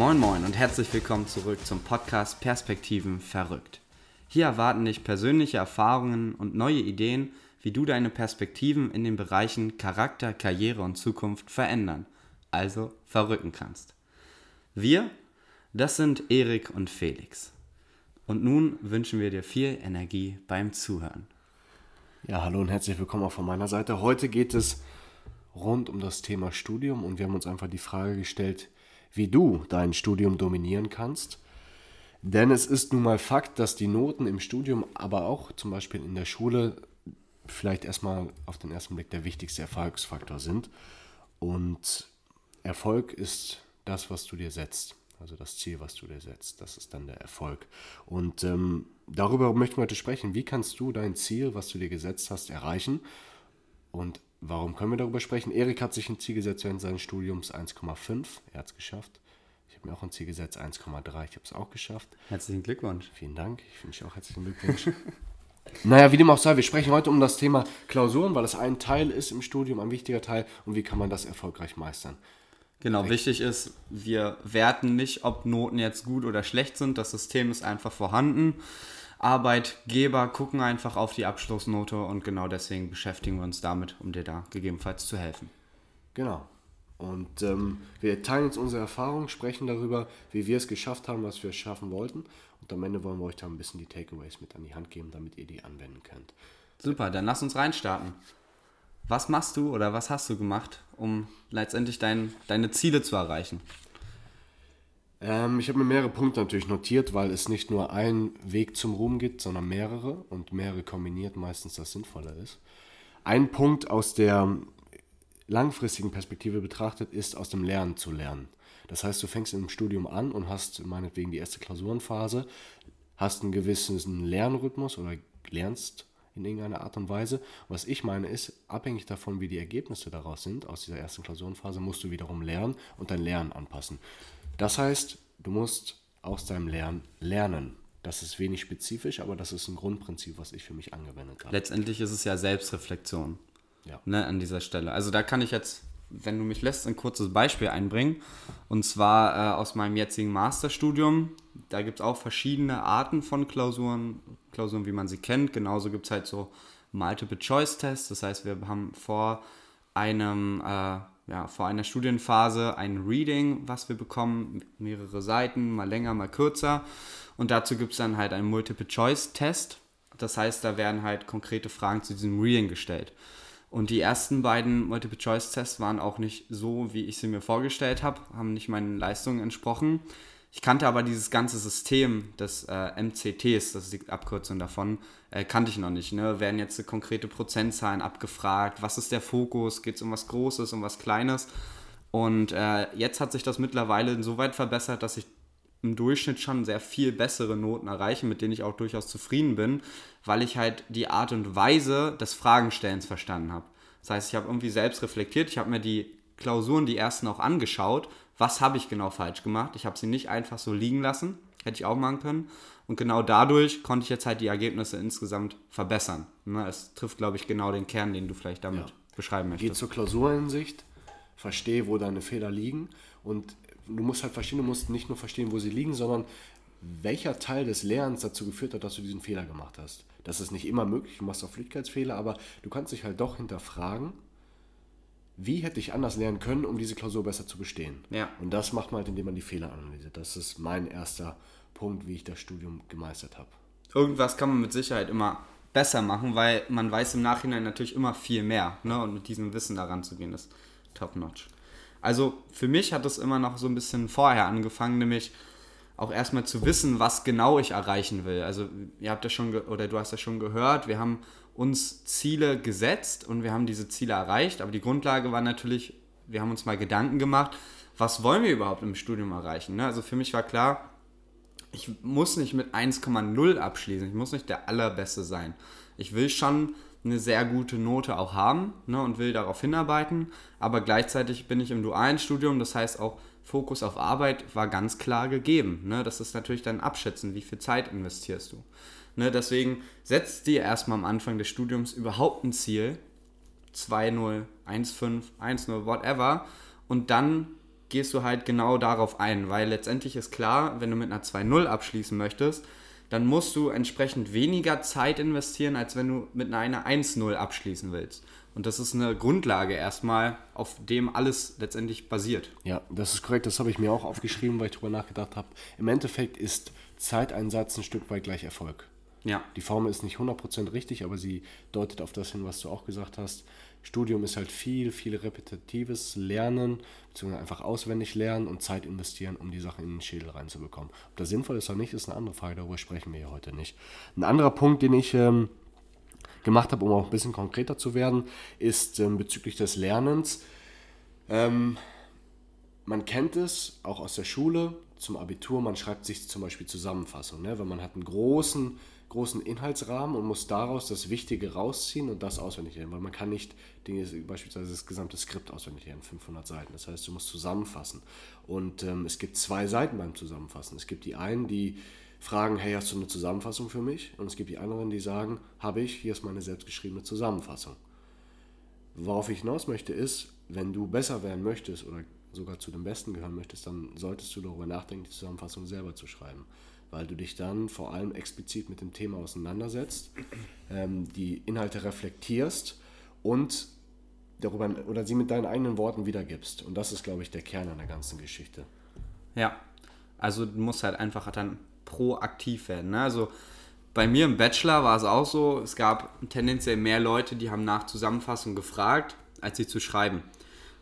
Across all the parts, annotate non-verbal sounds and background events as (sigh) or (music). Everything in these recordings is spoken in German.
Moin Moin und herzlich willkommen zurück zum Podcast Perspektiven verrückt. Hier erwarten dich persönliche Erfahrungen und neue Ideen, wie du deine Perspektiven in den Bereichen Charakter, Karriere und Zukunft verändern, also verrücken kannst. Wir, das sind Erik und Felix. Und nun wünschen wir dir viel Energie beim Zuhören. Ja, hallo und herzlich willkommen auch von meiner Seite. Heute geht es rund um das Thema Studium und wir haben uns einfach die Frage gestellt, wie du dein Studium dominieren kannst. Denn es ist nun mal Fakt, dass die Noten im Studium, aber auch zum Beispiel in der Schule, vielleicht erstmal auf den ersten Blick der wichtigste Erfolgsfaktor sind. Und Erfolg ist das, was du dir setzt. Also das Ziel, was du dir setzt. Das ist dann der Erfolg. Und ähm, darüber möchten wir heute sprechen. Wie kannst du dein Ziel, was du dir gesetzt hast, erreichen? Und Warum können wir darüber sprechen? Erik hat sich ein Ziel gesetzt während seines Studiums 1,5. Er hat es geschafft. Ich habe mir auch ein Ziel gesetzt 1,3. Ich habe es auch geschafft. Herzlichen Glückwunsch. Vielen Dank. Ich wünsche auch herzlichen Glückwunsch. (laughs) naja, wie dem auch sei, wir sprechen heute um das Thema Klausuren, weil es ein Teil ist im Studium, ein wichtiger Teil. Und wie kann man das erfolgreich meistern? Genau, Direkt. wichtig ist, wir werten nicht, ob Noten jetzt gut oder schlecht sind. Das System ist einfach vorhanden. Arbeitgeber gucken einfach auf die Abschlussnote und genau deswegen beschäftigen wir uns damit, um dir da gegebenenfalls zu helfen. Genau. Und ähm, wir teilen jetzt unsere Erfahrungen, sprechen darüber, wie wir es geschafft haben, was wir schaffen wollten. Und am Ende wollen wir euch da ein bisschen die Takeaways mit an die Hand geben, damit ihr die anwenden könnt. Super, dann lass uns reinstarten. Was machst du oder was hast du gemacht, um letztendlich dein, deine Ziele zu erreichen? Ähm, ich habe mir mehrere Punkte natürlich notiert, weil es nicht nur einen Weg zum Ruhm gibt, sondern mehrere und mehrere kombiniert meistens das Sinnvolle ist. Ein Punkt aus der langfristigen Perspektive betrachtet ist, aus dem Lernen zu lernen. Das heißt, du fängst im Studium an und hast meinetwegen die erste Klausurenphase, hast einen gewissen Lernrhythmus oder lernst in irgendeiner Art und Weise. Was ich meine ist, abhängig davon, wie die Ergebnisse daraus sind, aus dieser ersten Klausurenphase, musst du wiederum lernen und dein Lernen anpassen. Das heißt, du musst aus deinem Lernen lernen. Das ist wenig spezifisch, aber das ist ein Grundprinzip, was ich für mich angewendet habe. Letztendlich ist es ja Selbstreflexion ja. Ne, an dieser Stelle. Also da kann ich jetzt, wenn du mich lässt, ein kurzes Beispiel einbringen. Und zwar äh, aus meinem jetzigen Masterstudium. Da gibt es auch verschiedene Arten von Klausuren, Klausuren, wie man sie kennt. Genauso gibt es halt so Multiple-Choice-Tests. Das heißt, wir haben vor einem äh, ja, vor einer Studienphase ein Reading, was wir bekommen, mehrere Seiten, mal länger, mal kürzer. Und dazu gibt es dann halt einen Multiple-Choice-Test. Das heißt, da werden halt konkrete Fragen zu diesem Reading gestellt. Und die ersten beiden Multiple-Choice-Tests waren auch nicht so, wie ich sie mir vorgestellt habe, haben nicht meinen Leistungen entsprochen. Ich kannte aber dieses ganze System des äh, MCTs, das ist die Abkürzung davon, äh, kannte ich noch nicht. Ne? Werden jetzt konkrete Prozentzahlen abgefragt, was ist der Fokus, geht es um was Großes, um was Kleines. Und äh, jetzt hat sich das mittlerweile insoweit verbessert, dass ich im Durchschnitt schon sehr viel bessere Noten erreiche, mit denen ich auch durchaus zufrieden bin, weil ich halt die Art und Weise des Fragenstellens verstanden habe. Das heißt, ich habe irgendwie selbst reflektiert, ich habe mir die Klausuren, die ersten auch angeschaut was habe ich genau falsch gemacht. Ich habe sie nicht einfach so liegen lassen, hätte ich auch machen können. Und genau dadurch konnte ich jetzt halt die Ergebnisse insgesamt verbessern. Ne, es trifft, glaube ich, genau den Kern, den du vielleicht damit ja. beschreiben möchtest. Geh zur Klausurensicht, verstehe, wo deine Fehler liegen. Und du musst halt verstehen, du musst nicht nur verstehen, wo sie liegen, sondern welcher Teil des Lernens dazu geführt hat, dass du diesen Fehler gemacht hast. Das ist nicht immer möglich, du machst auch Flüchtigkeitsfehler, aber du kannst dich halt doch hinterfragen wie hätte ich anders lernen können, um diese Klausur besser zu bestehen. Ja. Und das macht man halt, indem man die Fehler analysiert. Das ist mein erster Punkt, wie ich das Studium gemeistert habe. Irgendwas kann man mit Sicherheit immer besser machen, weil man weiß im Nachhinein natürlich immer viel mehr. Ne? Und mit diesem Wissen daran zu gehen, ist top-notch. Also für mich hat es immer noch so ein bisschen vorher angefangen, nämlich auch erstmal zu wissen, was genau ich erreichen will. Also ihr habt ja schon, oder du hast ja schon gehört, wir haben uns Ziele gesetzt und wir haben diese Ziele erreicht. Aber die Grundlage war natürlich, wir haben uns mal Gedanken gemacht, was wollen wir überhaupt im Studium erreichen. Ne? Also für mich war klar, ich muss nicht mit 1,0 abschließen, ich muss nicht der Allerbeste sein. Ich will schon eine sehr gute Note auch haben ne, und will darauf hinarbeiten, aber gleichzeitig bin ich im dualen Studium, das heißt auch Fokus auf Arbeit war ganz klar gegeben. Ne? Das ist natürlich dann Abschätzen, wie viel Zeit investierst du. Ne, deswegen setzt dir erstmal am Anfang des Studiums überhaupt ein Ziel. 2-0, 1-5, 1-0, whatever. Und dann gehst du halt genau darauf ein, weil letztendlich ist klar, wenn du mit einer 2-0 abschließen möchtest, dann musst du entsprechend weniger Zeit investieren, als wenn du mit einer 1-0 abschließen willst. Und das ist eine Grundlage erstmal, auf dem alles letztendlich basiert. Ja, das ist korrekt. Das habe ich mir auch aufgeschrieben, weil ich darüber nachgedacht habe. Im Endeffekt ist Zeiteinsatz ein Stück weit gleich Erfolg. Ja. Die Formel ist nicht 100% richtig, aber sie deutet auf das hin, was du auch gesagt hast. Studium ist halt viel, viel repetitives Lernen, beziehungsweise einfach auswendig lernen und Zeit investieren, um die Sachen in den Schädel reinzubekommen. Ob das sinnvoll ist oder nicht, ist eine andere Frage, darüber sprechen wir ja heute nicht. Ein anderer Punkt, den ich ähm, gemacht habe, um auch ein bisschen konkreter zu werden, ist ähm, bezüglich des Lernens. Ähm, man kennt es auch aus der Schule zum Abitur, man schreibt sich zum Beispiel Zusammenfassung, ne? wenn man hat einen großen großen Inhaltsrahmen und muss daraus das Wichtige rausziehen und das auswendig lernen, weil man kann nicht Dinge, beispielsweise das gesamte Skript auswendig lernen, 500 Seiten. Das heißt, du musst zusammenfassen. Und ähm, es gibt zwei Seiten beim Zusammenfassen. Es gibt die einen, die fragen, hey, hast du eine Zusammenfassung für mich? Und es gibt die anderen, die sagen, habe ich, hier ist meine selbstgeschriebene Zusammenfassung. Worauf ich hinaus möchte, ist, wenn du besser werden möchtest oder sogar zu den Besten gehören möchtest, dann solltest du darüber nachdenken, die Zusammenfassung selber zu schreiben weil du dich dann vor allem explizit mit dem Thema auseinandersetzt, (clears throat) ähm, die Inhalte reflektierst und darüber oder sie mit deinen eigenen Worten wiedergibst. Und das ist, glaube ich, der Kern an der ganzen Geschichte. Ja, also du musst halt einfach dann proaktiv werden. Ne? Also bei mir im Bachelor war es auch so, es gab tendenziell mehr Leute, die haben nach Zusammenfassung gefragt, als sie zu schreiben.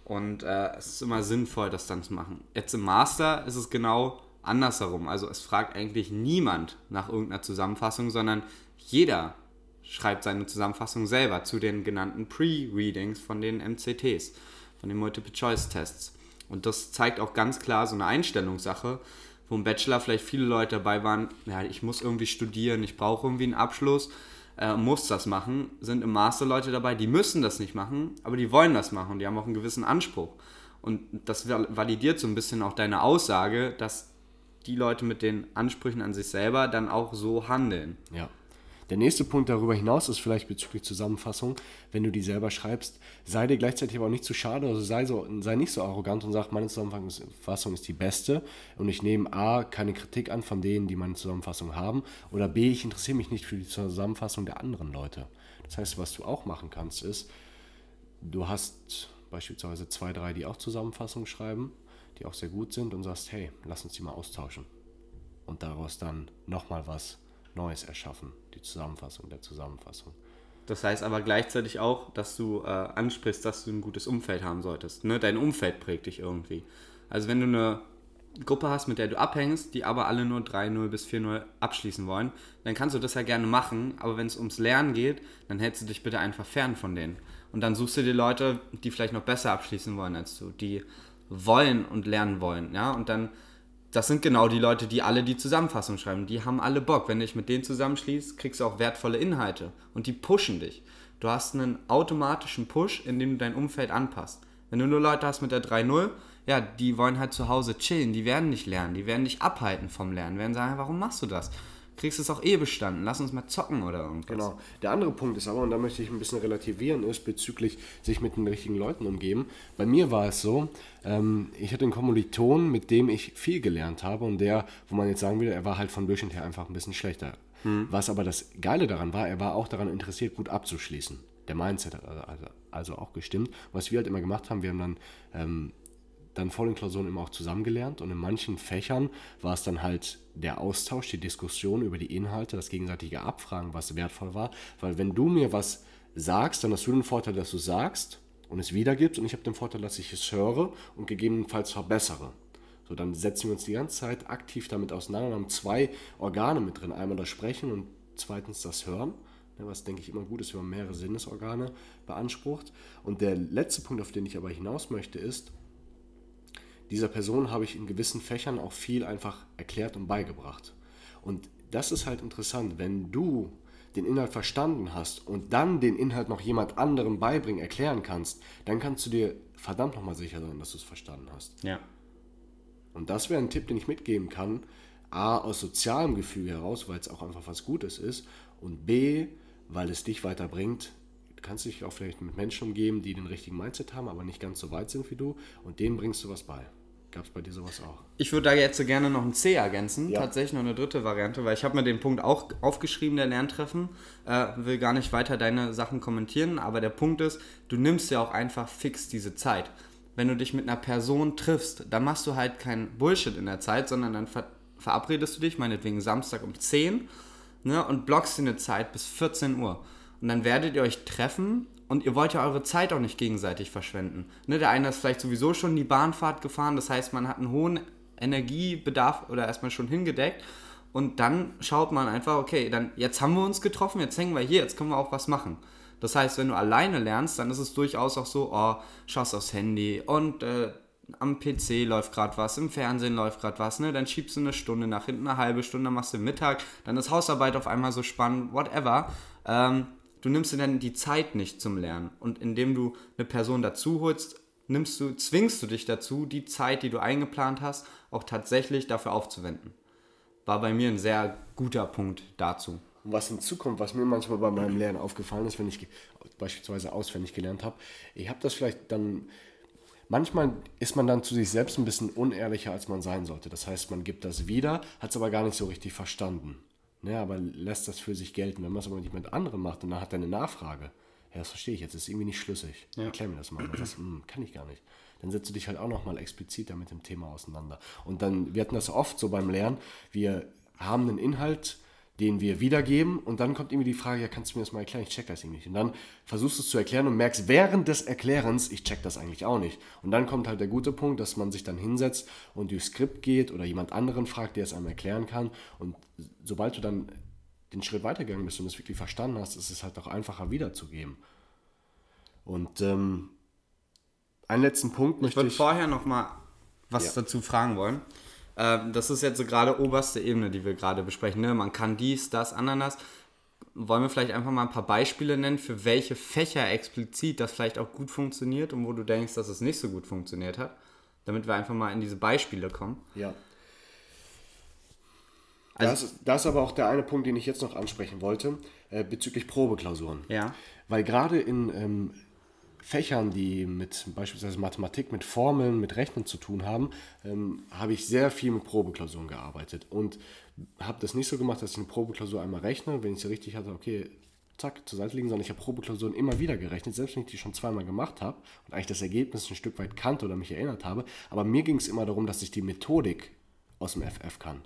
Und äh, es ist immer sinnvoll, das dann zu machen. Jetzt im Master ist es genau andersherum. Also es fragt eigentlich niemand nach irgendeiner Zusammenfassung, sondern jeder schreibt seine Zusammenfassung selber zu den genannten Pre-Readings von den MCTs, von den Multiple-Choice-Tests. Und das zeigt auch ganz klar so eine Einstellungssache, wo im Bachelor vielleicht viele Leute dabei waren, ja, ich muss irgendwie studieren, ich brauche irgendwie einen Abschluss, äh, muss das machen. Sind im Master Leute dabei, die müssen das nicht machen, aber die wollen das machen, die haben auch einen gewissen Anspruch. Und das validiert so ein bisschen auch deine Aussage, dass die Leute mit den Ansprüchen an sich selber dann auch so handeln. Ja. Der nächste Punkt darüber hinaus ist vielleicht bezüglich Zusammenfassung, wenn du die selber schreibst, sei dir gleichzeitig aber auch nicht zu schade, also sei, so, sei nicht so arrogant und sag, meine Zusammenfassung ist die beste und ich nehme A, keine Kritik an von denen, die meine Zusammenfassung haben oder B, ich interessiere mich nicht für die Zusammenfassung der anderen Leute. Das heißt, was du auch machen kannst, ist, du hast beispielsweise zwei, drei, die auch Zusammenfassungen schreiben die auch sehr gut sind und sagst, hey, lass uns die mal austauschen. Und daraus dann nochmal was Neues erschaffen, die Zusammenfassung der Zusammenfassung. Das heißt aber gleichzeitig auch, dass du äh, ansprichst, dass du ein gutes Umfeld haben solltest. Ne? Dein Umfeld prägt dich irgendwie. Also wenn du eine Gruppe hast, mit der du abhängst, die aber alle nur 3-0 bis 4-0 abschließen wollen, dann kannst du das ja gerne machen, aber wenn es ums Lernen geht, dann hältst du dich bitte einfach fern von denen. Und dann suchst du dir Leute, die vielleicht noch besser abschließen wollen als du, die wollen und lernen wollen. Ja? Und dann, das sind genau die Leute, die alle die Zusammenfassung schreiben. Die haben alle Bock. Wenn du dich mit denen zusammenschließt, kriegst du auch wertvolle Inhalte. Und die pushen dich. Du hast einen automatischen Push, in dem du dein Umfeld anpasst. Wenn du nur Leute hast mit der 3.0, ja, die wollen halt zu Hause chillen, die werden nicht lernen, die werden dich abhalten vom Lernen, die werden sagen, warum machst du das? Kriegst es auch eh bestanden. Lass uns mal zocken oder irgendwas. Genau. Der andere Punkt ist aber, und da möchte ich ein bisschen relativieren, ist bezüglich sich mit den richtigen Leuten umgeben. Bei mir war es so, ähm, ich hatte einen Kommiliton, mit dem ich viel gelernt habe und der, wo man jetzt sagen würde, er war halt von Durchschnitt her einfach ein bisschen schlechter. Hm. Was aber das Geile daran war, er war auch daran interessiert, gut abzuschließen. Der Mindset hat also, also auch gestimmt. Was wir halt immer gemacht haben, wir haben dann ähm, dann vor den Klausuren immer auch zusammengelernt und in manchen Fächern war es dann halt der Austausch, die Diskussion über die Inhalte, das gegenseitige Abfragen, was wertvoll war. Weil wenn du mir was sagst, dann hast du den Vorteil, dass du sagst und es wiedergibst und ich habe den Vorteil, dass ich es höre und gegebenenfalls verbessere. So, dann setzen wir uns die ganze Zeit aktiv damit auseinander und haben zwei Organe mit drin. Einmal das Sprechen und zweitens das Hören ne, was denke ich immer gut ist, wenn man mehrere Sinnesorgane beansprucht. Und der letzte Punkt, auf den ich aber hinaus möchte, ist, dieser Person habe ich in gewissen Fächern auch viel einfach erklärt und beigebracht. Und das ist halt interessant, wenn du den Inhalt verstanden hast und dann den Inhalt noch jemand anderem beibringen, erklären kannst, dann kannst du dir verdammt nochmal sicher sein, dass du es verstanden hast. Ja. Und das wäre ein Tipp, den ich mitgeben kann. A, aus sozialem Gefühl heraus, weil es auch einfach was Gutes ist. Und B, weil es dich weiterbringt. Du kannst dich auch vielleicht mit Menschen umgeben, die den richtigen Mindset haben, aber nicht ganz so weit sind wie du. Und denen bringst du was bei. Gab es bei dir sowas auch? Ich würde da jetzt gerne noch ein C ergänzen, ja. tatsächlich noch eine dritte Variante, weil ich habe mir den Punkt auch aufgeschrieben, der Lerntreffen. Äh, will gar nicht weiter deine Sachen kommentieren, aber der Punkt ist, du nimmst ja auch einfach fix diese Zeit. Wenn du dich mit einer Person triffst, dann machst du halt kein Bullshit in der Zeit, sondern dann ver verabredest du dich, meinetwegen Samstag um 10 ne, und blockst dir eine Zeit bis 14 Uhr. Und dann werdet ihr euch treffen und ihr wollt ja eure Zeit auch nicht gegenseitig verschwenden. Ne, der eine ist vielleicht sowieso schon die Bahnfahrt gefahren, das heißt, man hat einen hohen Energiebedarf oder erstmal schon hingedeckt. Und dann schaut man einfach, okay, dann jetzt haben wir uns getroffen, jetzt hängen wir hier, jetzt können wir auch was machen. Das heißt, wenn du alleine lernst, dann ist es durchaus auch so, oh, schaust aufs Handy und äh, am PC läuft gerade was, im Fernsehen läuft gerade was, ne? Dann schiebst du eine Stunde nach hinten, eine halbe Stunde, machst du Mittag, dann ist Hausarbeit auf einmal so spannend, whatever. Ähm, du nimmst dir dann die Zeit nicht zum Lernen. Und indem du eine Person dazu holst, nimmst du, zwingst du dich dazu, die Zeit, die du eingeplant hast, auch tatsächlich dafür aufzuwenden. War bei mir ein sehr guter Punkt dazu. Und was hinzukommt, was mir manchmal bei meinem Lernen aufgefallen ist, wenn ich beispielsweise auswendig gelernt habe, ich habe das vielleicht dann manchmal ist man dann zu sich selbst ein bisschen unehrlicher, als man sein sollte. Das heißt, man gibt das wieder, hat es aber gar nicht so richtig verstanden. Ne, aber lässt das für sich gelten. Wenn man es aber nicht mit anderen macht und dann hat er eine Nachfrage, ja, das verstehe ich jetzt, das ist irgendwie nicht schlüssig. Ja. Erklär mir das mal. Das hm, kann ich gar nicht. Dann setzt du dich halt auch nochmal expliziter mit dem Thema auseinander. Und dann, wir hatten das oft so beim Lernen, wir haben einen Inhalt, den wir wiedergeben und dann kommt irgendwie die Frage, ja, kannst du mir das mal erklären? Ich check das irgendwie nicht. Und dann versuchst du es zu erklären und merkst während des Erklärens, ich check das eigentlich auch nicht. Und dann kommt halt der gute Punkt, dass man sich dann hinsetzt und durchs Skript geht oder jemand anderen fragt, der es einem erklären kann. Und sobald du dann den Schritt weitergegangen bist und es wirklich verstanden hast, ist es halt auch einfacher wiederzugeben. Und ähm, einen letzten Punkt möchte ich... würde vorher noch mal was ja. dazu fragen wollen. Ähm, das ist jetzt so gerade oberste Ebene, die wir gerade besprechen. Ne? Man kann dies, das, Ananas. Wollen wir vielleicht einfach mal ein paar Beispiele nennen, für welche Fächer explizit das vielleicht auch gut funktioniert und wo du denkst, dass es nicht so gut funktioniert hat? Damit wir einfach mal in diese Beispiele kommen. Ja. Also, das, das ist aber auch der eine Punkt, den ich jetzt noch ansprechen wollte, äh, bezüglich Probeklausuren. Ja. Weil gerade in ähm, Fächern, die mit beispielsweise Mathematik, mit Formeln, mit Rechnen zu tun haben, ähm, habe ich sehr viel mit Probeklausuren gearbeitet und habe das nicht so gemacht, dass ich eine Probeklausur einmal rechne, wenn ich sie richtig hatte, okay, zack, zur Seite liegen, sondern ich habe Probeklausuren immer wieder gerechnet, selbst wenn ich die schon zweimal gemacht habe und eigentlich das Ergebnis ein Stück weit kannte oder mich erinnert habe. Aber mir ging es immer darum, dass ich die Methodik aus dem FF kann.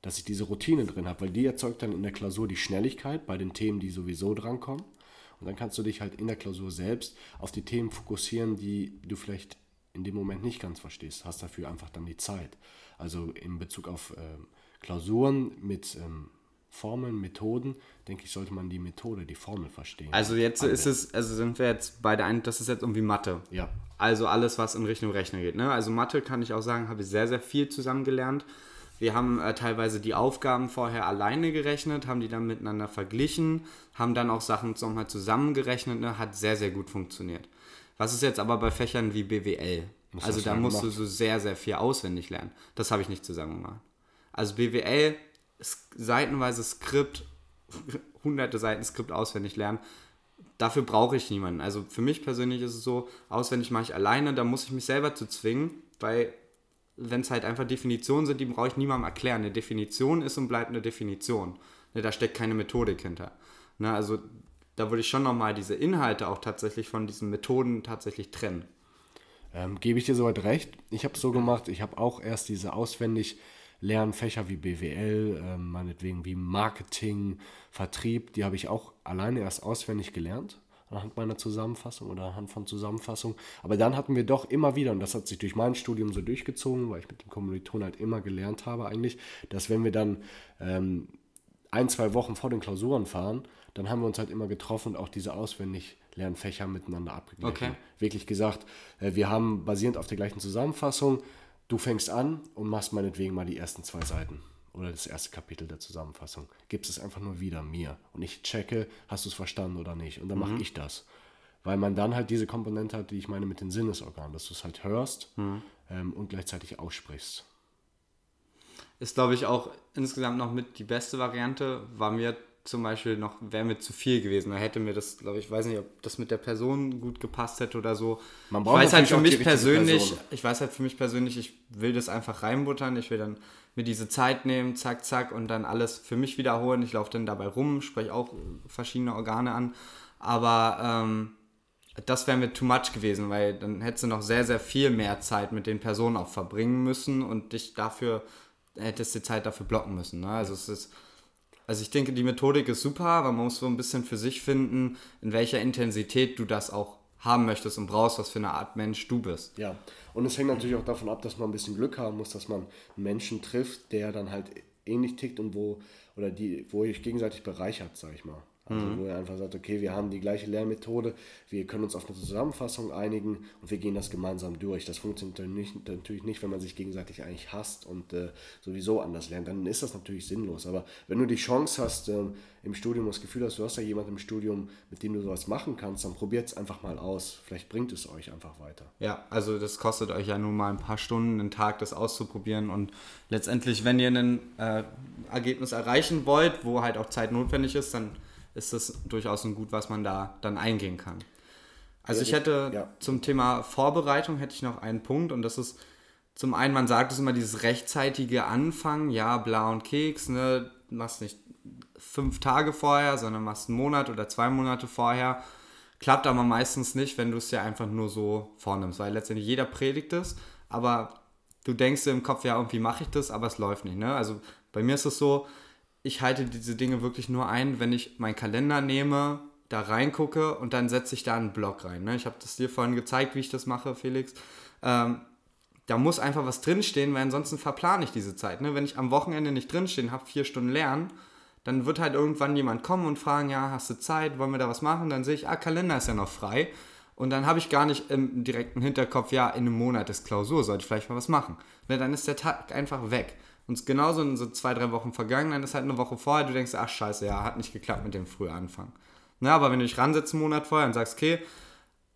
Dass ich diese Routine drin habe, weil die erzeugt dann in der Klausur die Schnelligkeit bei den Themen, die sowieso drankommen. Und dann kannst du dich halt in der Klausur selbst auf die Themen fokussieren, die du vielleicht in dem Moment nicht ganz verstehst. Hast dafür einfach dann die Zeit. Also in Bezug auf ähm, Klausuren mit ähm, Formeln, Methoden, denke ich, sollte man die Methode, die Formel verstehen. Also jetzt ist es, also sind wir jetzt beide ein, das ist jetzt irgendwie Mathe. Ja. Also alles, was in Richtung Rechner geht. Ne? Also Mathe kann ich auch sagen, habe ich sehr, sehr viel zusammen gelernt. Wir haben äh, teilweise die Aufgaben vorher alleine gerechnet, haben die dann miteinander verglichen, haben dann auch Sachen nochmal zusammengerechnet, ne? hat sehr, sehr gut funktioniert. Was ist jetzt aber bei Fächern wie BWL? Was also da musst gemacht? du so sehr, sehr viel auswendig lernen. Das habe ich nicht zusammen gemacht. Also BWL, seitenweise Skript, (laughs) hunderte Seiten Skript auswendig lernen, dafür brauche ich niemanden. Also für mich persönlich ist es so, auswendig mache ich alleine, da muss ich mich selber zu zwingen, weil wenn es halt einfach Definitionen sind, die brauche ich niemandem erklären. Eine Definition ist und bleibt eine Definition. Ne, da steckt keine Methodik hinter. Ne, also da würde ich schon nochmal diese Inhalte auch tatsächlich von diesen Methoden tatsächlich trennen. Ähm, Gebe ich dir soweit recht. Ich habe es so gemacht, ich habe auch erst diese auswendig Lernfächer wie BWL, äh, meinetwegen wie Marketing, Vertrieb, die habe ich auch alleine erst auswendig gelernt anhand meiner Zusammenfassung oder anhand von Zusammenfassung. Aber dann hatten wir doch immer wieder, und das hat sich durch mein Studium so durchgezogen, weil ich mit dem Kommiliton halt immer gelernt habe eigentlich, dass wenn wir dann ähm, ein, zwei Wochen vor den Klausuren fahren, dann haben wir uns halt immer getroffen und auch diese auswendig Lernfächer miteinander abgeglichen. Okay. Wirklich gesagt, äh, wir haben basierend auf der gleichen Zusammenfassung, du fängst an und machst meinetwegen mal die ersten zwei Seiten oder das erste Kapitel der Zusammenfassung. Gibst es einfach nur wieder mir und ich checke, hast du es verstanden oder nicht. Und dann mhm. mache ich das. Weil man dann halt diese Komponente hat, die ich meine mit den Sinnesorganen, dass du es halt hörst mhm. ähm, und gleichzeitig aussprichst. Ist, glaube ich, auch insgesamt noch mit die beste Variante. War mir zum Beispiel noch, wäre mir zu viel gewesen. Da hätte mir das, glaube ich, weiß nicht, ob das mit der Person gut gepasst hätte oder so. Man braucht ich weiß halt für mich persönlich, Person. ich weiß halt für mich persönlich, ich will das einfach reinbuttern, ich will dann mir diese Zeit nehmen, zack, zack, und dann alles für mich wiederholen. Ich laufe dann dabei rum, spreche auch verschiedene Organe an. Aber ähm, das wäre mir too much gewesen, weil dann hättest du noch sehr, sehr viel mehr Zeit mit den Personen auch verbringen müssen und dich dafür, hättest die Zeit dafür blocken müssen. Ne? Also es ist, also ich denke, die Methodik ist super, aber man muss so ein bisschen für sich finden, in welcher Intensität du das auch haben möchtest und brauchst, was für eine Art Mensch du bist. Ja, und es hängt natürlich auch davon ab, dass man ein bisschen Glück haben muss, dass man einen Menschen trifft, der dann halt ähnlich tickt und wo, oder die, wo ihr euch gegenseitig bereichert, sag ich mal. Also mhm. wo er einfach sagt, okay, wir haben die gleiche Lernmethode, wir können uns auf eine Zusammenfassung einigen und wir gehen das gemeinsam durch. Das funktioniert nicht, natürlich nicht, wenn man sich gegenseitig eigentlich hasst und äh, sowieso anders lernt. Dann ist das natürlich sinnlos. Aber wenn du die Chance hast, äh, im Studium das Gefühl hast, du hast ja jemanden im Studium, mit dem du sowas machen kannst, dann probiert es einfach mal aus. Vielleicht bringt es euch einfach weiter. Ja, also das kostet euch ja nur mal ein paar Stunden, einen Tag, das auszuprobieren und letztendlich, wenn ihr ein äh, Ergebnis erreichen wollt, wo halt auch Zeit notwendig ist, dann ist das durchaus ein Gut, was man da dann eingehen kann. Also ich hätte ja. zum Thema Vorbereitung hätte ich noch einen Punkt und das ist zum einen, man sagt es immer, dieses rechtzeitige Anfangen, ja, bla und Keks, ne, machst nicht fünf Tage vorher, sondern machst einen Monat oder zwei Monate vorher. Klappt aber meistens nicht, wenn du es ja einfach nur so vornimmst, weil letztendlich jeder predigt es, aber du denkst dir im Kopf, ja, irgendwie mache ich das, aber es läuft nicht. Ne? Also bei mir ist es so, ich halte diese Dinge wirklich nur ein, wenn ich meinen Kalender nehme, da reingucke und dann setze ich da einen Block rein. Ne? Ich habe das dir vorhin gezeigt, wie ich das mache, Felix. Ähm, da muss einfach was drinstehen, weil ansonsten verplane ich diese Zeit. Ne? Wenn ich am Wochenende nicht drinstehen habe, vier Stunden lernen, dann wird halt irgendwann jemand kommen und fragen, ja, hast du Zeit, wollen wir da was machen? Dann sehe ich, ah, Kalender ist ja noch frei. Und dann habe ich gar nicht im direkten Hinterkopf, ja, in einem Monat ist Klausur, sollte ich vielleicht mal was machen. Ne, dann ist der Tag einfach weg. Und genauso in so zwei, drei Wochen vergangen, dann ist halt eine Woche vorher, du denkst, ach scheiße, ja, hat nicht geklappt mit dem Frühanfang. Na, aber wenn du dich ransetzt einen Monat vorher und sagst, okay,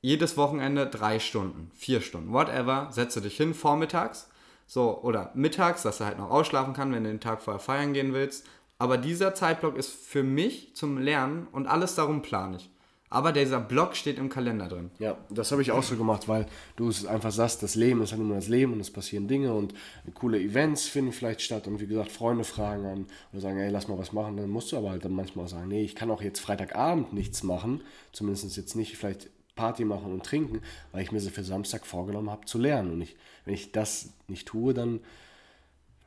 jedes Wochenende drei Stunden, vier Stunden, whatever, setze dich hin vormittags, so, oder mittags, dass du halt noch ausschlafen kann, wenn du den Tag vorher feiern gehen willst. Aber dieser Zeitblock ist für mich zum Lernen und alles darum plane ich. Aber dieser Block steht im Kalender drin. Ja, das habe ich auch so gemacht, weil du es einfach sagst, das Leben ist halt immer das Leben und es passieren Dinge und coole Events finden vielleicht statt und wie gesagt, Freunde fragen an und sagen, ey, lass mal was machen. Dann musst du aber halt dann manchmal sagen, nee, ich kann auch jetzt Freitagabend nichts machen, zumindest jetzt nicht vielleicht Party machen und trinken, weil ich mir so für Samstag vorgenommen habe zu lernen. Und ich, wenn ich das nicht tue, dann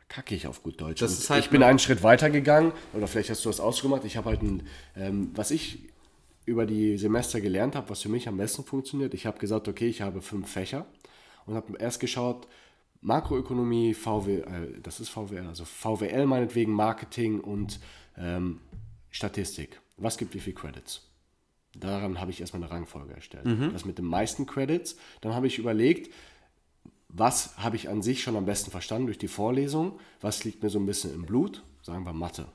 kacke ich auf gut Deutsch. Halt ich bin einen Schritt weiter gegangen, oder vielleicht hast du das ausgemacht. Ich habe halt ein, ähm, was ich über die Semester gelernt habe, was für mich am besten funktioniert. Ich habe gesagt, okay, ich habe fünf Fächer und habe erst geschaut, Makroökonomie, VW, äh, das ist VWL, also VWL meinetwegen, Marketing und ähm, Statistik. Was gibt wie viele Credits? Daran habe ich erstmal eine Rangfolge erstellt. Mhm. Das mit den meisten Credits. Dann habe ich überlegt, was habe ich an sich schon am besten verstanden durch die Vorlesung? Was liegt mir so ein bisschen im Blut? Sagen wir Mathe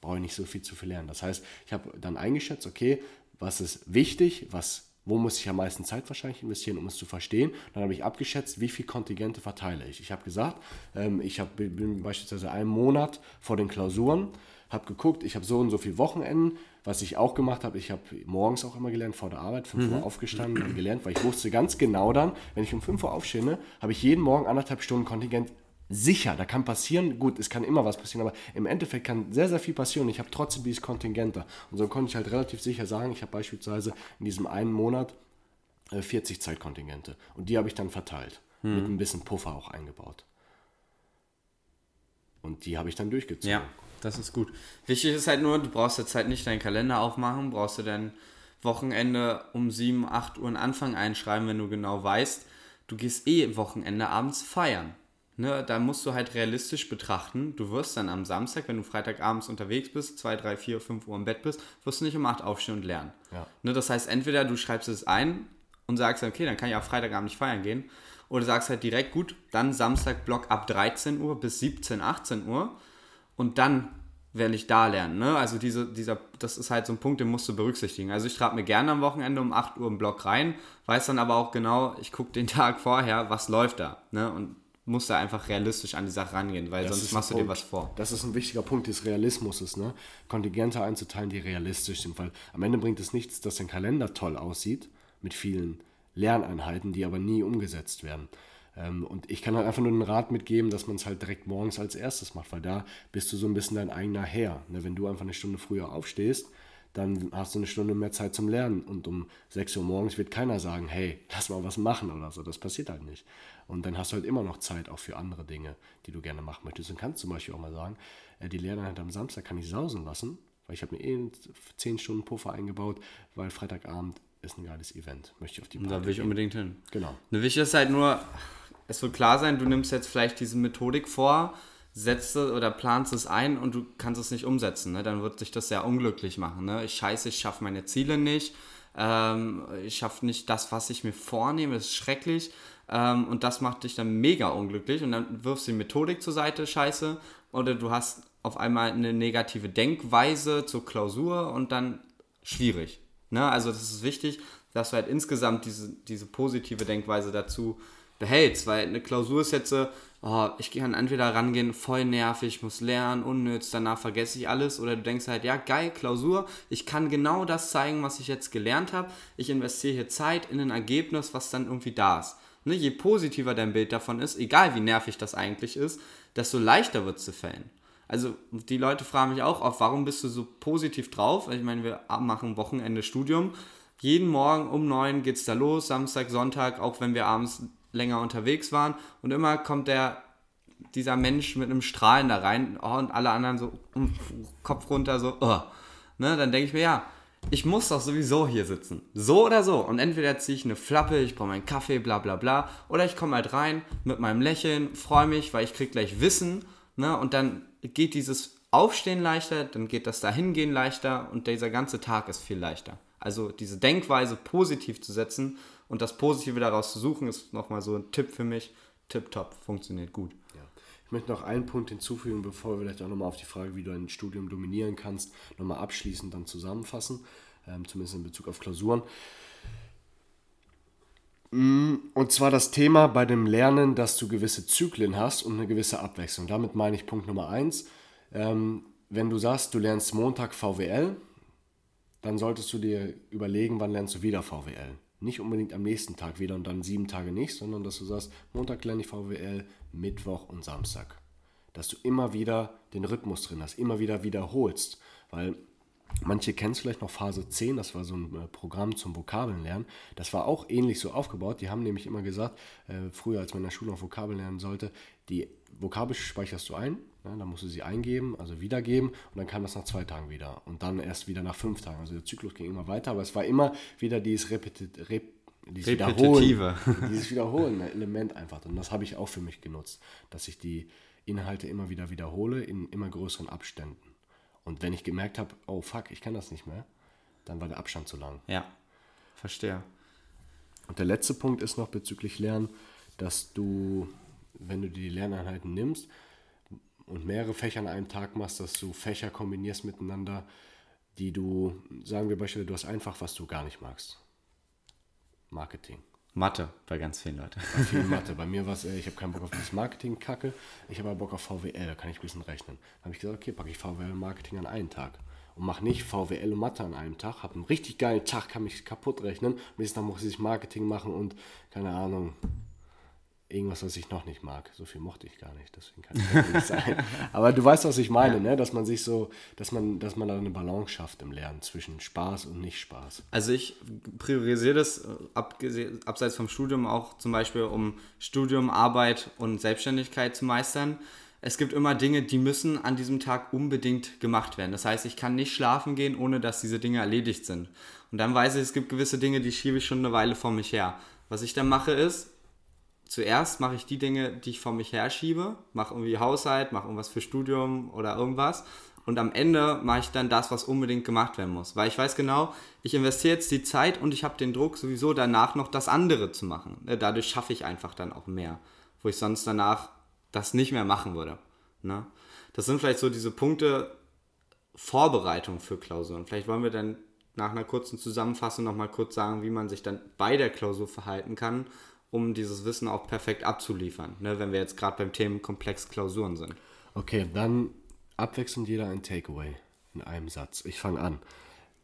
brauche ich nicht so viel zu verlieren. Das heißt, ich habe dann eingeschätzt, okay, was ist wichtig, was, wo muss ich am meisten Zeit wahrscheinlich investieren, um es zu verstehen. Dann habe ich abgeschätzt, wie viele Kontingente verteile ich. Ich habe gesagt, ähm, ich hab, bin beispielsweise einen Monat vor den Klausuren, habe geguckt, ich habe so und so viele Wochenenden. Was ich auch gemacht habe, ich habe morgens auch immer gelernt, vor der Arbeit, 5 mhm. Uhr aufgestanden und gelernt, weil ich wusste ganz genau dann, wenn ich um 5 Uhr aufstehe, habe ich jeden Morgen anderthalb Stunden Kontingent sicher, da kann passieren, gut, es kann immer was passieren, aber im Endeffekt kann sehr, sehr viel passieren ich habe trotzdem dieses Kontingent da. Und so konnte ich halt relativ sicher sagen, ich habe beispielsweise in diesem einen Monat 40 äh, Zeitkontingente und die habe ich dann verteilt, hm. mit ein bisschen Puffer auch eingebaut. Und die habe ich dann durchgezogen. Ja, das ist gut. Wichtig ist halt nur, du brauchst jetzt halt nicht deinen Kalender aufmachen, brauchst du dein Wochenende um 7, 8 Uhr einen Anfang einschreiben, wenn du genau weißt, du gehst eh Wochenende abends feiern. Ne, da musst du halt realistisch betrachten. Du wirst dann am Samstag, wenn du Freitagabends unterwegs bist, 2, 3, 4, 5 Uhr im Bett bist, wirst du nicht um 8 aufstehen und lernen. Ja. Ne, das heißt, entweder du schreibst es ein und sagst, okay, dann kann ich auch Freitagabend nicht feiern gehen. Oder sagst halt direkt, gut, dann Samstag Block ab 13 Uhr bis 17, 18 Uhr und dann werde ich da lernen. Ne? Also diese, dieser, das ist halt so ein Punkt, den musst du berücksichtigen. Also ich trage mir gerne am Wochenende um 8 Uhr im Block rein, weiß dann aber auch genau, ich gucke den (laughs) Tag vorher, was läuft da. Ne? Und musst da einfach realistisch an die Sache rangehen, weil das sonst machst du Punkt. dir was vor. Das ist ein wichtiger Punkt des Realismus, ne? Kontingente einzuteilen, die realistisch sind, weil am Ende bringt es nichts, dass dein Kalender toll aussieht, mit vielen Lerneinheiten, die aber nie umgesetzt werden. Ähm, und ich kann halt einfach nur den Rat mitgeben, dass man es halt direkt morgens als erstes macht, weil da bist du so ein bisschen dein eigener Herr. Ne? Wenn du einfach eine Stunde früher aufstehst, dann hast du eine Stunde mehr Zeit zum Lernen. Und um 6 Uhr morgens wird keiner sagen, hey, lass mal was machen oder so. Das passiert halt nicht. Und dann hast du halt immer noch Zeit auch für andere Dinge, die du gerne machen möchtest. Und kannst zum Beispiel auch mal sagen, äh, die Lerneinheit am Samstag kann ich sausen lassen, weil ich habe mir eh 10 Stunden Puffer eingebaut, weil Freitagabend ist ein geiles Event. Möchte ich auf die Party Da will ich unbedingt hin. Genau. Wichtig ist halt nur, es wird klar sein, du nimmst jetzt vielleicht diese Methodik vor, setzt oder planst es ein und du kannst es nicht umsetzen. Ne? Dann wird sich das sehr unglücklich machen. Ne? Ich scheiße, ich schaffe meine Ziele nicht. Ähm, ich schaffe nicht das, was ich mir vornehme. Das ist schrecklich. Ähm, und das macht dich dann mega unglücklich. Und dann wirfst du die Methodik zur Seite, scheiße. Oder du hast auf einmal eine negative Denkweise zur Klausur und dann schwierig. Ne? Also das ist wichtig, dass du halt insgesamt diese, diese positive Denkweise dazu behältst, weil eine Klausur ist jetzt so, oh, ich kann entweder rangehen, voll nervig, muss lernen, unnütz, danach vergesse ich alles, oder du denkst halt, ja, geil, Klausur, ich kann genau das zeigen, was ich jetzt gelernt habe, ich investiere hier Zeit in ein Ergebnis, was dann irgendwie da ist. Ne, je positiver dein Bild davon ist, egal wie nervig das eigentlich ist, desto leichter wird es zu fällen. Also die Leute fragen mich auch oft, warum bist du so positiv drauf? Ich meine, wir machen Wochenende Studium. Jeden Morgen um neun geht es da los, Samstag, Sonntag, auch wenn wir abends länger unterwegs waren. Und immer kommt der, dieser Mensch mit einem Strahlen da rein oh, und alle anderen so Kopf runter, so, oh. ne, dann denke ich mir, ja, ich muss doch sowieso hier sitzen. So oder so. Und entweder ziehe ich eine Flappe, ich brauche meinen Kaffee, bla bla bla. Oder ich komme halt rein mit meinem Lächeln, freue mich, weil ich kriege gleich Wissen. Ne? Und dann geht dieses Aufstehen leichter, dann geht das Dahingehen leichter und dieser ganze Tag ist viel leichter. Also diese Denkweise positiv zu setzen und das Positive daraus zu suchen, ist nochmal so ein Tipp für mich. Tipptopp, funktioniert gut. Ja. Ich möchte noch einen Punkt hinzufügen, bevor wir vielleicht auch nochmal auf die Frage, wie du ein Studium dominieren kannst, nochmal abschließend dann zusammenfassen, ähm, zumindest in Bezug auf Klausuren. Mm, und zwar das Thema bei dem Lernen, dass du gewisse Zyklen hast und eine gewisse Abwechslung. Damit meine ich Punkt Nummer eins. Ähm, wenn du sagst, du lernst Montag VWL, dann solltest du dir überlegen, wann lernst du wieder VWL nicht unbedingt am nächsten Tag wieder und dann sieben Tage nicht, sondern dass du sagst, Montag lerne ich VWL, Mittwoch und Samstag. Dass du immer wieder den Rhythmus drin hast, immer wieder wiederholst. Weil manche kennen es vielleicht noch Phase 10, das war so ein äh, Programm zum Vokabeln lernen. Das war auch ähnlich so aufgebaut. Die haben nämlich immer gesagt, äh, früher als man in der Schule noch Vokabeln lernen sollte, die Vokabel speicherst du ein, ne, dann musst du sie eingeben, also wiedergeben und dann kam das nach zwei Tagen wieder und dann erst wieder nach fünf Tagen. Also der Zyklus ging immer weiter, aber es war immer wieder dieses, Repetit Rep dieses Repetitive. Wiederholen, dieses wiederholende Element einfach. Und das habe ich auch für mich genutzt, dass ich die Inhalte immer wieder wiederhole in immer größeren Abständen. Und wenn ich gemerkt habe, oh fuck, ich kann das nicht mehr, dann war der Abstand zu lang. Ja, verstehe. Und der letzte Punkt ist noch bezüglich Lernen, dass du wenn du die Lerneinheiten nimmst und mehrere Fächer an einem Tag machst, dass du Fächer kombinierst miteinander, die du, sagen wir beispielsweise, du hast einfach, was du gar nicht magst. Marketing. Mathe bei ganz vielen Leuten. Bei vielen Mathe. Bei mir war es, ich habe keinen Bock auf dieses Marketing-Kacke, ich habe aber Bock auf VWL, da kann ich ein bisschen rechnen. Dann habe ich gesagt, okay, packe ich VWL und Marketing an einen Tag. Und mache nicht VWL und Mathe an einem Tag, habe einen richtig geilen Tag, kann mich kaputt rechnen. Und nächsten Tag muss ich Marketing machen und, keine Ahnung, irgendwas, was ich noch nicht mag. So viel mochte ich gar nicht, deswegen kann ich nicht sein. (laughs) Aber du weißt, was ich meine, ja. ne? dass man sich so, dass man, dass man da eine Balance schafft im Lernen zwischen Spaß und Nicht-Spaß. Also ich priorisiere das äh, abseits vom Studium auch zum Beispiel, um Studium, Arbeit und Selbstständigkeit zu meistern. Es gibt immer Dinge, die müssen an diesem Tag unbedingt gemacht werden. Das heißt, ich kann nicht schlafen gehen, ohne dass diese Dinge erledigt sind. Und dann weiß ich, es gibt gewisse Dinge, die schiebe ich schon eine Weile vor mich her. Was ich dann mache ist, zuerst mache ich die Dinge, die ich vor mich herschiebe, mache irgendwie Haushalt, mache irgendwas für Studium oder irgendwas. Und am Ende mache ich dann das, was unbedingt gemacht werden muss. Weil ich weiß genau, ich investiere jetzt die Zeit und ich habe den Druck, sowieso danach noch das andere zu machen. Ne, dadurch schaffe ich einfach dann auch mehr, wo ich sonst danach das nicht mehr machen würde. Ne? Das sind vielleicht so diese Punkte Vorbereitung für Klausuren. Vielleicht wollen wir dann nach einer kurzen Zusammenfassung nochmal kurz sagen, wie man sich dann bei der Klausur verhalten kann um dieses Wissen auch perfekt abzuliefern, ne, wenn wir jetzt gerade beim Thema komplex Klausuren sind. Okay, dann abwechselnd jeder ein Takeaway in einem Satz. Ich fange an.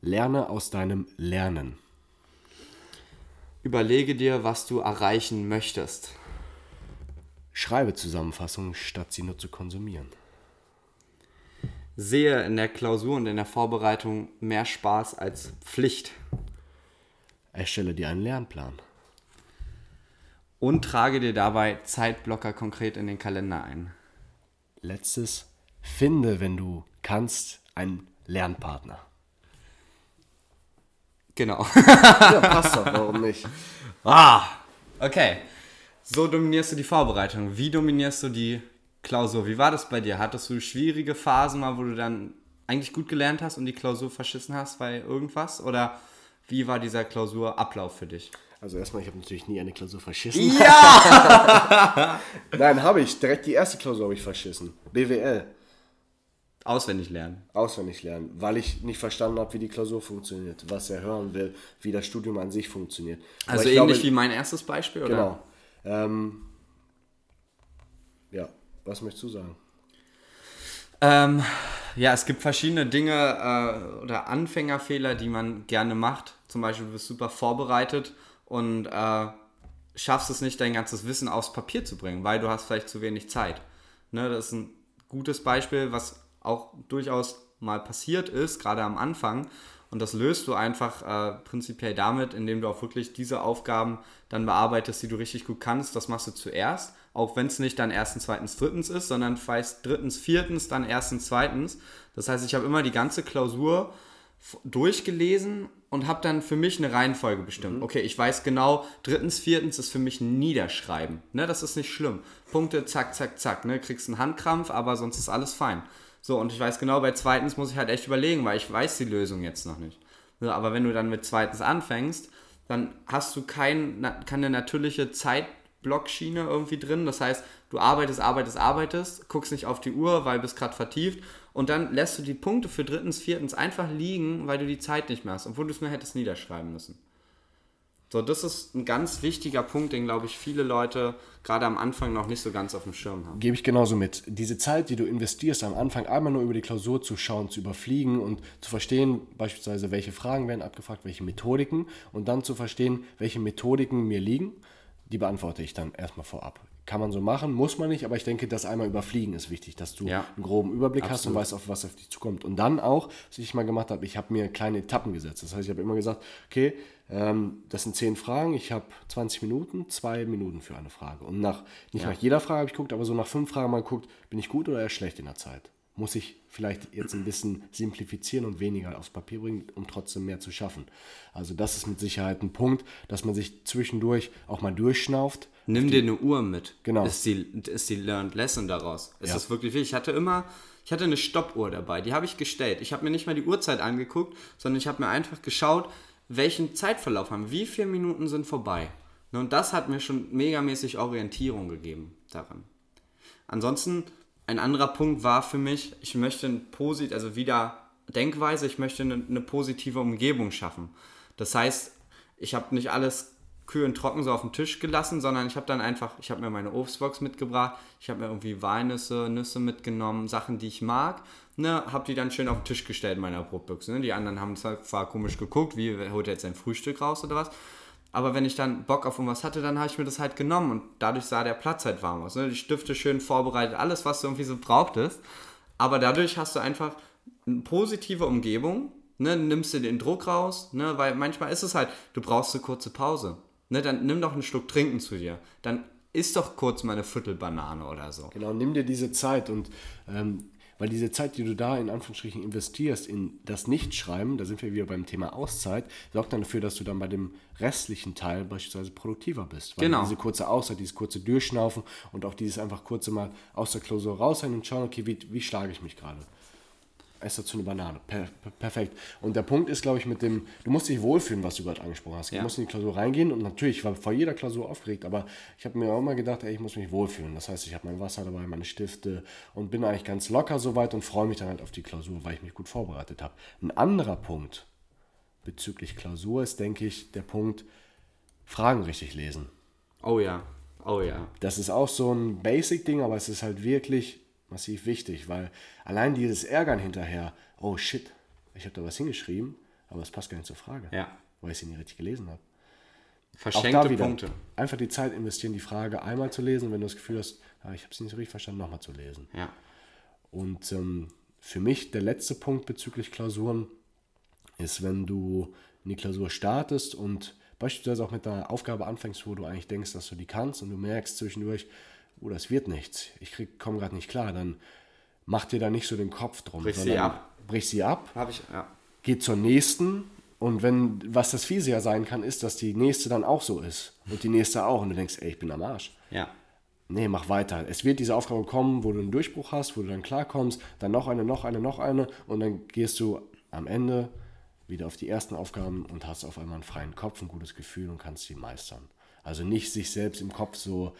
Lerne aus deinem Lernen. Überlege dir, was du erreichen möchtest. Schreibe Zusammenfassungen, statt sie nur zu konsumieren. Sehe in der Klausur und in der Vorbereitung mehr Spaß als Pflicht. Erstelle dir einen Lernplan. Und trage dir dabei Zeitblocker konkret in den Kalender ein. Letztes, finde, wenn du kannst, einen Lernpartner. Genau. (laughs) ja, passt doch, warum nicht? Ah, okay. So dominierst du die Vorbereitung. Wie dominierst du die Klausur? Wie war das bei dir? Hattest du schwierige Phasen mal, wo du dann eigentlich gut gelernt hast und die Klausur verschissen hast bei irgendwas? Oder wie war dieser Klausurablauf für dich? Also erstmal, ich habe natürlich nie eine Klausur verschissen. Ja! (laughs) Nein, habe ich. Direkt die erste Klausur habe ich verschissen. BWL. Auswendig lernen. Auswendig lernen, weil ich nicht verstanden habe, wie die Klausur funktioniert, was er hören will, wie das Studium an sich funktioniert. Also ähnlich glaube, wie mein erstes Beispiel, oder? Genau. Ähm, ja, was möchtest du sagen? Ähm, ja, es gibt verschiedene Dinge äh, oder Anfängerfehler, die man gerne macht. Zum Beispiel, du bist super vorbereitet und äh, schaffst es nicht, dein ganzes Wissen aufs Papier zu bringen, weil du hast vielleicht zu wenig Zeit. Ne, das ist ein gutes Beispiel, was auch durchaus mal passiert ist, gerade am Anfang. Und das löst du einfach äh, prinzipiell damit, indem du auch wirklich diese Aufgaben dann bearbeitest, die du richtig gut kannst. Das machst du zuerst, auch wenn es nicht dann erstens, zweitens, drittens ist, sondern vielleicht drittens, viertens, dann erstens, zweitens. Das heißt, ich habe immer die ganze Klausur durchgelesen und habe dann für mich eine Reihenfolge bestimmt. Mhm. Okay, ich weiß genau, drittens, viertens ist für mich ein Niederschreiben. Ne, das ist nicht schlimm. Punkte, zack, zack, zack. Ne, kriegst einen Handkrampf, aber sonst ist alles fein. So, und ich weiß genau, bei zweitens muss ich halt echt überlegen, weil ich weiß die Lösung jetzt noch nicht. So, aber wenn du dann mit zweitens anfängst, dann hast du kein, keine natürliche Zeitblockschiene irgendwie drin. Das heißt, du arbeitest, arbeitest, arbeitest, guckst nicht auf die Uhr, weil bist gerade vertieft und dann lässt du die Punkte für drittens, viertens einfach liegen, weil du die Zeit nicht mehr hast, obwohl du es nur hättest niederschreiben müssen. So, das ist ein ganz wichtiger Punkt, den, glaube ich, viele Leute gerade am Anfang noch nicht so ganz auf dem Schirm haben. Gebe ich genauso mit. Diese Zeit, die du investierst am Anfang, einmal nur über die Klausur zu schauen, zu überfliegen und zu verstehen, beispielsweise, welche Fragen werden abgefragt, welche Methodiken und dann zu verstehen, welche Methodiken mir liegen, die beantworte ich dann erstmal vorab. Kann man so machen, muss man nicht, aber ich denke, das einmal überfliegen ist wichtig, dass du ja, einen groben Überblick absolut. hast und weißt, auf was auf dich zukommt. Und dann auch, was ich mal gemacht habe, ich habe mir kleine Etappen gesetzt. Das heißt, ich habe immer gesagt, okay, ähm, das sind zehn Fragen, ich habe 20 Minuten, zwei Minuten für eine Frage. Und nach, nicht ja. nach jeder Frage habe ich geguckt, aber so nach fünf Fragen mal geguckt, bin ich gut oder eher schlecht in der Zeit? Muss ich vielleicht jetzt ein bisschen simplifizieren und weniger aufs Papier bringen, um trotzdem mehr zu schaffen? Also das ist mit Sicherheit ein Punkt, dass man sich zwischendurch auch mal durchschnauft, Nimm dir eine Uhr mit. Genau. Ist die, ist die Learned Lesson daraus. Ist ja. das wirklich wichtig? Ich hatte immer, ich hatte eine Stoppuhr dabei, die habe ich gestellt. Ich habe mir nicht mal die Uhrzeit angeguckt, sondern ich habe mir einfach geschaut, welchen Zeitverlauf haben, wie viele Minuten sind vorbei. Ne, und das hat mir schon megamäßig Orientierung gegeben daran. Ansonsten, ein anderer Punkt war für mich, ich möchte ein posit, also wieder Denkweise, ich möchte eine, eine positive Umgebung schaffen. Das heißt, ich habe nicht alles kühlen trocken so auf den Tisch gelassen, sondern ich habe dann einfach, ich habe mir meine Obstbox mitgebracht, ich habe mir irgendwie Walnüsse, Nüsse mitgenommen, Sachen, die ich mag, ne, habe die dann schön auf den Tisch gestellt in meiner Brotbüchse. Ne? Die anderen haben zwar komisch geguckt, wie holt er jetzt sein Frühstück raus oder was, aber wenn ich dann Bock auf irgendwas hatte, dann habe ich mir das halt genommen und dadurch sah der Platz halt warm aus. Ne? Die Stifte schön vorbereitet, alles, was du irgendwie so brauchtest. Aber dadurch hast du einfach eine positive Umgebung, ne? nimmst du den Druck raus, ne? weil manchmal ist es halt, du brauchst eine kurze Pause. Ne, dann nimm doch einen Schluck Trinken zu dir. Dann isst doch kurz mal eine Viertelbanane oder so. Genau, nimm dir diese Zeit und ähm, weil diese Zeit, die du da in Anführungsstrichen investierst in das Nichtschreiben, da sind wir wieder beim Thema Auszeit, sorgt dann dafür, dass du dann bei dem restlichen Teil beispielsweise produktiver bist. Weil genau. diese kurze Auszeit, dieses kurze Durchschnaufen und auch dieses einfach kurze Mal aus der Klausur raus sein und schauen, okay, wie, wie schlage ich mich gerade? Esse dazu eine Banane. Per, per, perfekt. Und der Punkt ist, glaube ich, mit dem, du musst dich wohlfühlen, was du gerade angesprochen hast. Du musst in die Klausur reingehen und natürlich, ich war vor jeder Klausur aufgeregt, aber ich habe mir auch immer gedacht, ey, ich muss mich wohlfühlen. Das heißt, ich habe mein Wasser dabei, meine Stifte und bin eigentlich ganz locker soweit und freue mich dann halt auf die Klausur, weil ich mich gut vorbereitet habe. Ein anderer Punkt bezüglich Klausur ist, denke ich, der Punkt, Fragen richtig lesen. Oh ja, oh ja. Das ist auch so ein Basic-Ding, aber es ist halt wirklich massiv wichtig, weil allein dieses Ärgern hinterher, oh shit, ich habe da was hingeschrieben, aber es passt gar nicht zur Frage. Ja. Weil ich sie nicht richtig gelesen habe. Verschenkte wieder, Punkte. Einfach die Zeit investieren, die Frage einmal zu lesen, wenn du das Gefühl hast, ah, ich habe sie nicht so richtig verstanden, nochmal zu lesen. Ja. Und ähm, für mich der letzte Punkt bezüglich Klausuren ist, wenn du in die Klausur startest und beispielsweise auch mit einer Aufgabe anfängst, wo du eigentlich denkst, dass du die kannst und du merkst zwischendurch, oh, das wird nichts, ich komme gerade nicht klar, dann mach dir da nicht so den Kopf drum. Brich sie ab. Brich sie ab. Habe ich, ja. Geh zur nächsten und wenn, was das Fiese ja sein kann, ist, dass die nächste dann auch so ist. Und die nächste auch. Und du denkst, ey, ich bin am Arsch. Ja. Nee, mach weiter. Es wird diese Aufgabe kommen, wo du einen Durchbruch hast, wo du dann klarkommst, dann noch eine, noch eine, noch eine. Und dann gehst du am Ende wieder auf die ersten Aufgaben und hast auf einmal einen freien Kopf, ein gutes Gefühl und kannst sie meistern. Also nicht sich selbst im Kopf so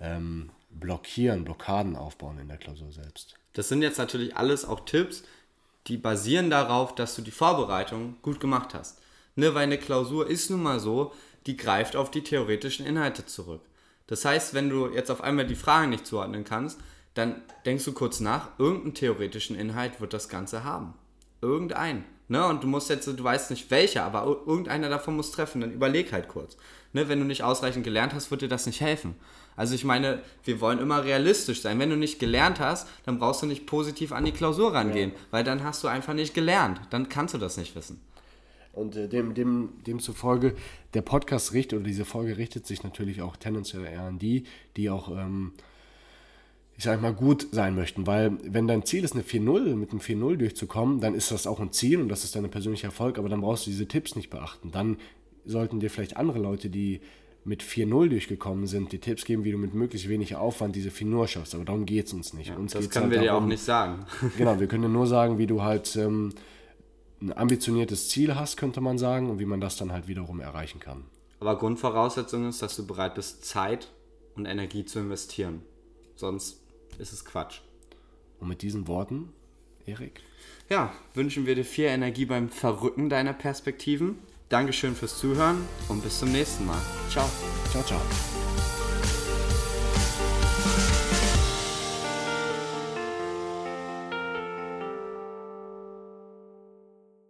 ähm, blockieren, Blockaden aufbauen in der Klausur selbst. Das sind jetzt natürlich alles auch Tipps, die basieren darauf, dass du die Vorbereitung gut gemacht hast. Ne, weil eine Klausur ist nun mal so, die greift auf die theoretischen Inhalte zurück. Das heißt, wenn du jetzt auf einmal die Fragen nicht zuordnen kannst, dann denkst du kurz nach, irgendeinen theoretischen Inhalt wird das Ganze haben. Irgendein. Ne? Und du musst jetzt, du weißt nicht welcher, aber irgendeiner davon muss treffen. Dann überleg halt kurz. Ne? Wenn du nicht ausreichend gelernt hast, wird dir das nicht helfen. Also ich meine, wir wollen immer realistisch sein. Wenn du nicht gelernt hast, dann brauchst du nicht positiv an die Klausur rangehen, ja. weil dann hast du einfach nicht gelernt. Dann kannst du das nicht wissen. Und äh, dem, dem, demzufolge, der Podcast richtet oder diese Folge richtet sich natürlich auch tendenziell eher an die, die auch, ähm, ich sag mal, gut sein möchten. Weil wenn dein Ziel ist, eine 4-0, mit einem 4-0 durchzukommen, dann ist das auch ein Ziel und das ist dein persönlicher Erfolg, aber dann brauchst du diese Tipps nicht beachten. Dann sollten dir vielleicht andere Leute, die mit 4-0 durchgekommen sind, die Tipps geben, wie du mit möglichst wenig Aufwand diese 4-0 schaffst. Aber darum geht es uns nicht. Ja, uns das können halt wir darum, dir auch nicht sagen. (laughs) (laughs) genau, wir können dir nur sagen, wie du halt ähm, ein ambitioniertes Ziel hast, könnte man sagen, und wie man das dann halt wiederum erreichen kann. Aber Grundvoraussetzung ist, dass du bereit bist, Zeit und Energie zu investieren. Sonst ist es Quatsch. Und mit diesen Worten, Erik? Ja, wünschen wir dir viel Energie beim Verrücken deiner Perspektiven Dankeschön fürs Zuhören und bis zum nächsten Mal. Ciao. Ciao, ciao.